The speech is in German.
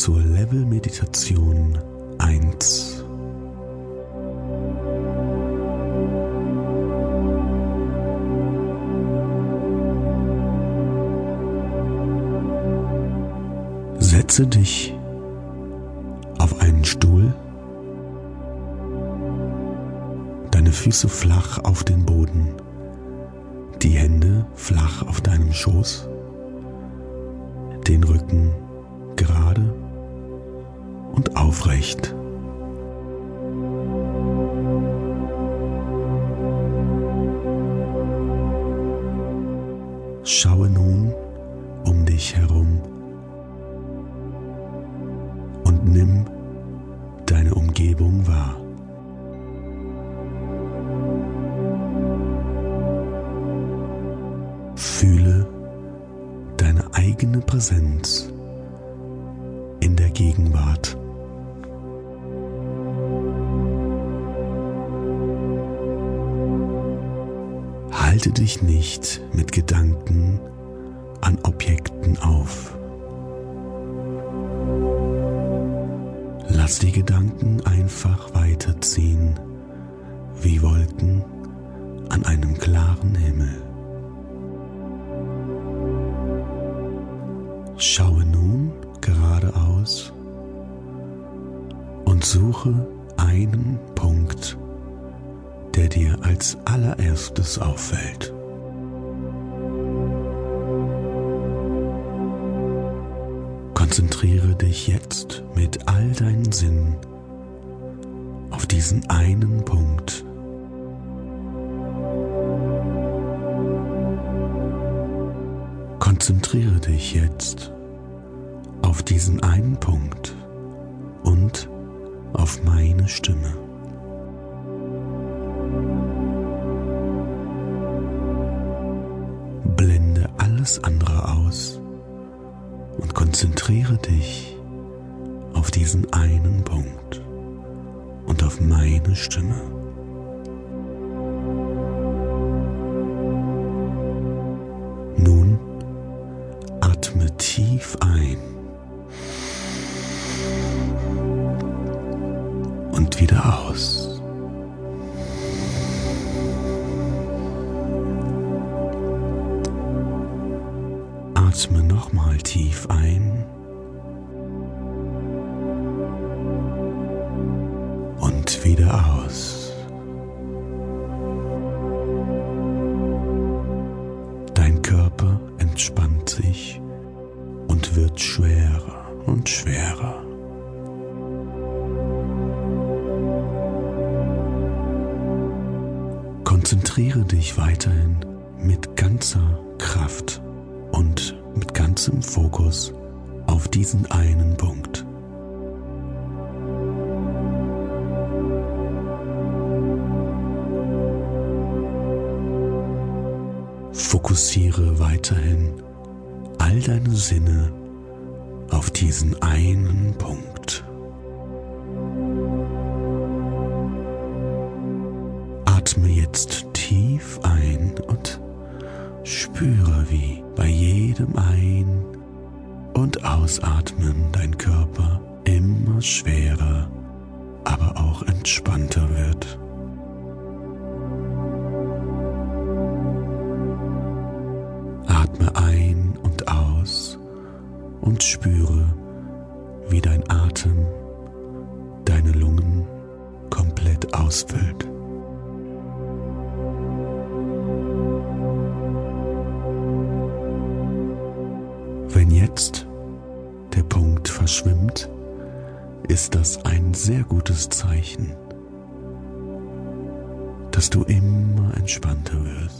zur Level Meditation 1. Setze dich auf einen Stuhl, deine Füße flach auf den Boden, die Hände flach auf deinem Schoß, den Rücken gerade aufrecht. Schaue nun um dich herum und nimm deine Umgebung wahr. Fühle deine eigene Präsenz in der Gegenwart. Halte dich nicht mit Gedanken an Objekten auf. Lass die Gedanken einfach weiterziehen wie Wolken an einem klaren Himmel. Schaue nun geradeaus und suche einen Punkt, der dir als allererstes auffällt. Konzentriere dich jetzt mit all deinen Sinnen auf diesen einen Punkt. Konzentriere dich jetzt auf diesen einen Punkt und auf meine Stimme. Alles andere aus und konzentriere dich auf diesen einen Punkt und auf meine Stimme. Nun atme tief ein und wieder aus. Atme nochmal tief ein und wieder aus. Dein Körper entspannt sich und wird schwerer und schwerer. Konzentriere dich weiterhin mit ganzer Kraft und ganzem Fokus auf diesen einen Punkt. Fokussiere weiterhin all deine Sinne auf diesen einen Punkt. Atme jetzt tief ein und spüre, jedem Ein- und Ausatmen dein Körper immer schwerer, aber auch entspannter wird. Atme ein und aus und spüre, wie dein Atem deine Lungen komplett ausfüllt. Wenn jetzt der Punkt verschwimmt, ist das ein sehr gutes Zeichen, dass du immer entspannter wirst.